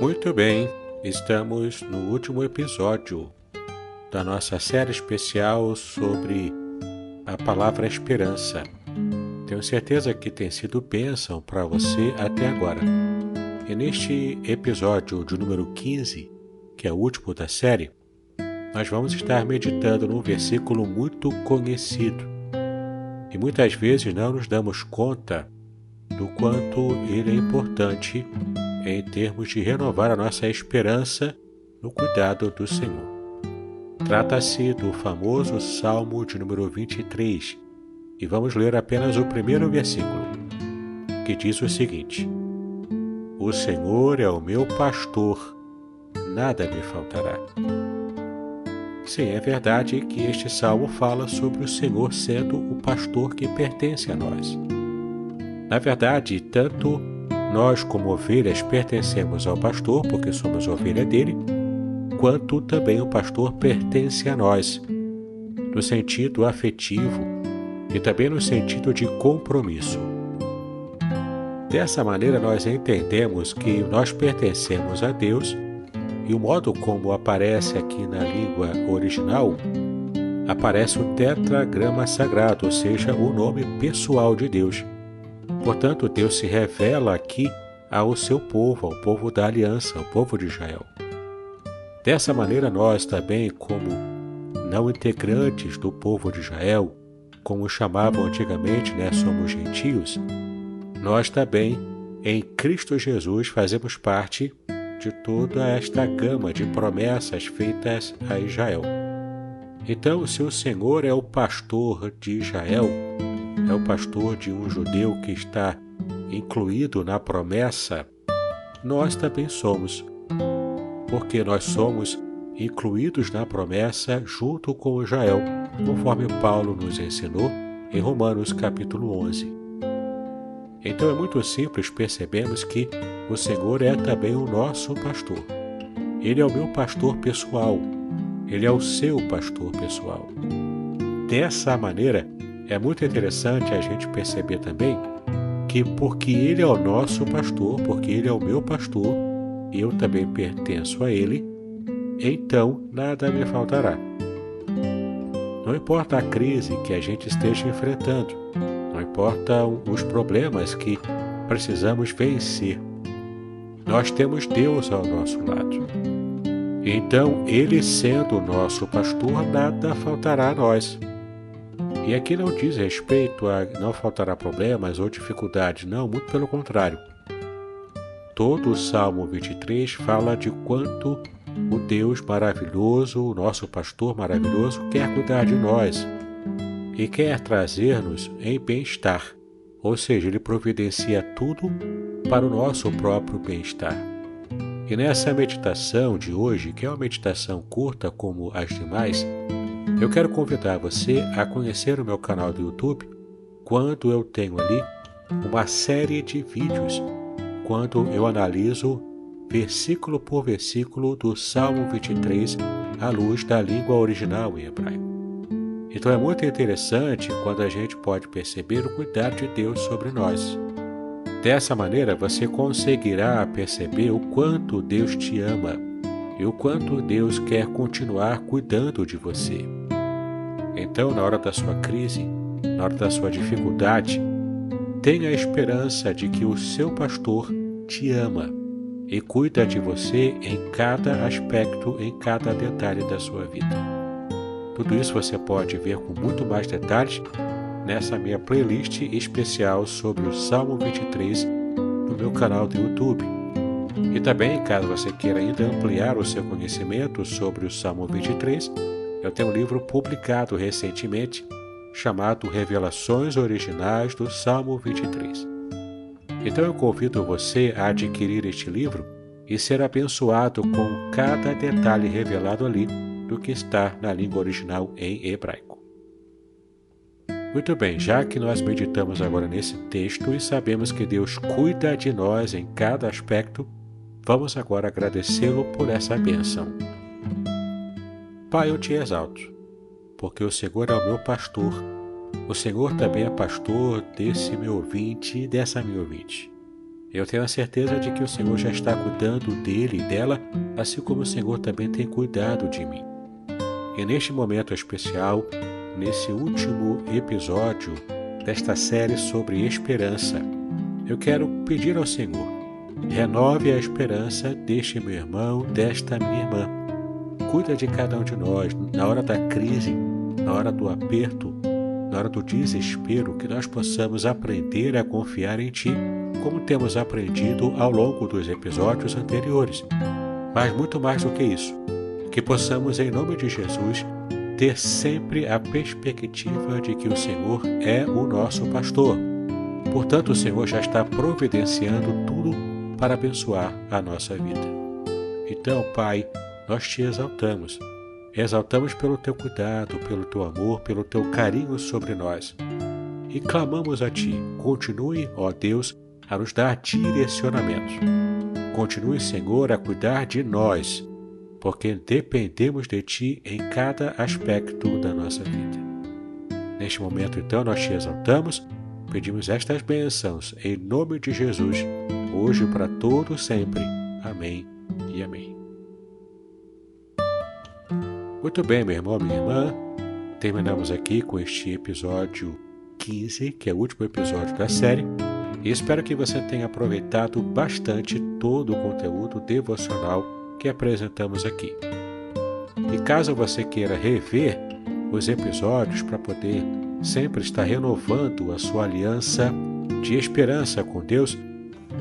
Muito bem, estamos no último episódio da nossa série especial sobre a palavra esperança. Tenho certeza que tem sido bênção para você até agora. E neste episódio de número 15, que é o último da série, nós vamos estar meditando num versículo muito conhecido. E muitas vezes não nos damos conta do quanto ele é importante em termos de renovar a nossa esperança no cuidado do Senhor. Trata-se do famoso Salmo de número 23, e vamos ler apenas o primeiro versículo, que diz o seguinte: O Senhor é o meu pastor, nada me faltará. Sim, é verdade que este salmo fala sobre o Senhor sendo o pastor que pertence a nós. Na verdade, tanto nós, como ovelhas, pertencemos ao pastor, porque somos ovelha dele, quanto também o pastor pertence a nós, no sentido afetivo e também no sentido de compromisso. Dessa maneira, nós entendemos que nós pertencemos a Deus e o modo como aparece aqui na língua original aparece o tetragrama sagrado, ou seja, o nome pessoal de Deus. Portanto, Deus se revela aqui ao seu povo, ao povo da aliança, ao povo de Israel. Dessa maneira, nós também, como não integrantes do povo de Israel, como chamavam antigamente, né, somos gentios, nós também, em Cristo Jesus, fazemos parte de toda esta gama de promessas feitas a Israel. Então, se o Senhor é o pastor de Israel, é o pastor de um judeu que está incluído na promessa, nós também somos, porque nós somos incluídos na promessa junto com Israel, conforme Paulo nos ensinou em Romanos capítulo 11. Então é muito simples percebemos que o Senhor é também o nosso pastor. Ele é o meu pastor pessoal. Ele é o seu pastor pessoal. Dessa maneira, é muito interessante a gente perceber também que, porque Ele é o nosso pastor, porque Ele é o meu pastor, eu também pertenço a Ele, então nada me faltará. Não importa a crise que a gente esteja enfrentando, não importa os problemas que precisamos vencer, nós temos Deus ao nosso lado. Então, Ele sendo o nosso pastor, nada faltará a nós. E aqui não diz respeito a não faltará problemas ou dificuldades, não, muito pelo contrário. Todo o Salmo 23 fala de quanto o Deus maravilhoso, o nosso pastor maravilhoso, quer cuidar de nós e quer trazer-nos em bem-estar, ou seja, ele providencia tudo para o nosso próprio bem-estar. E nessa meditação de hoje, que é uma meditação curta como as demais, Eu quero convidar você a conhecer o meu canal do YouTube, quando eu tenho ali uma série de vídeos, quando eu analiso versículo por versículo do Salmo 23 à luz da língua original em hebraico. Então é muito interessante quando a gente pode perceber o cuidado de Deus sobre nós. Dessa maneira você conseguirá perceber o quanto Deus te ama e o quanto Deus quer continuar cuidando de você. Então, na hora da sua crise, na hora da sua dificuldade, tenha a esperança de que o seu pastor te ama e cuida de você em cada aspecto, em cada detalhe da sua vida. Tudo isso você pode ver com muito mais detalhes nessa minha playlist especial sobre o Salmo 23 no meu canal do YouTube. E também, caso você queira ainda ampliar o seu conhecimento sobre o Salmo 23, eu tenho um livro publicado recentemente chamado Revelações Originais do Salmo 23. Então eu convido você a adquirir este livro e ser abençoado com cada detalhe revelado ali do que está na língua original em hebraico. Muito bem, já que nós meditamos agora nesse texto e sabemos que Deus cuida de nós em cada aspecto, vamos agora agradecê-lo por essa bênção. Pai, eu te exalto, porque o Senhor é o meu pastor o Senhor também é pastor desse meu ouvinte e dessa minha ouvinte. Eu tenho a certeza de que o Senhor já está cuidando dele e dela, assim como o Senhor também tem cuidado de mim. E neste momento especial, nesse último episódio desta série sobre esperança, eu quero pedir ao Senhor: renove a esperança deste meu irmão, desta minha irmã. Cuida de cada um de nós na hora da crise, na hora do aperto, na hora do desespero, que nós possamos aprender a confiar em Ti, como temos aprendido ao longo dos episódios anteriores. Mas muito mais do que isso, que possamos, em nome de Jesus, ter sempre a perspectiva de que o Senhor é o nosso pastor. Portanto, o Senhor já está providenciando tudo para abençoar a nossa vida. Então, Pai, nós te exaltamos Exaltamos pelo teu cuidado, pelo teu amor, pelo teu carinho sobre nós. E clamamos a ti, continue, ó Deus, a nos dar direcionamentos. Continue, Senhor, a cuidar de nós, porque dependemos de ti em cada aspecto da nossa vida. Neste momento, então, nós te exaltamos, pedimos estas bênçãos em nome de Jesus, hoje para todo sempre. Amém e amém. Muito bem, meu irmão, minha irmã. Terminamos aqui com este episódio 15, que é o último episódio da série. E espero que você tenha aproveitado bastante todo o conteúdo devocional que apresentamos aqui. E caso você queira rever os episódios para poder sempre estar renovando a sua aliança de esperança com Deus,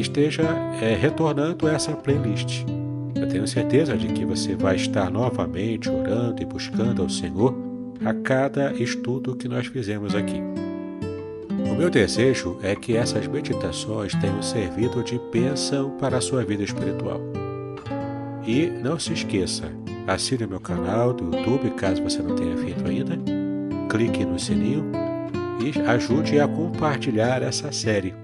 esteja é, retornando essa playlist. Eu tenho certeza de que você vai estar novamente orando e buscando ao Senhor a cada estudo que nós fizemos aqui. O meu desejo é que essas meditações tenham servido de bênção para a sua vida espiritual. E não se esqueça, assine meu canal do YouTube caso você não tenha feito ainda, clique no sininho e ajude a compartilhar essa série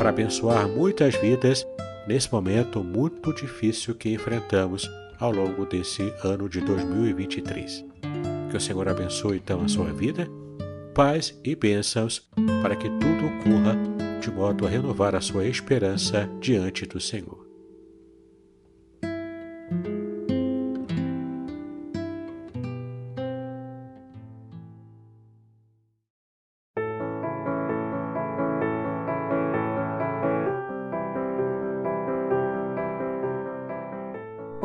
para abençoar muitas vidas nesse momento muito difícil que enfrentamos ao longo desse ano de 2023. Que o Senhor abençoe então a sua vida, paz e bênçãos, para que tudo ocorra de modo a renovar a sua esperança diante do Senhor.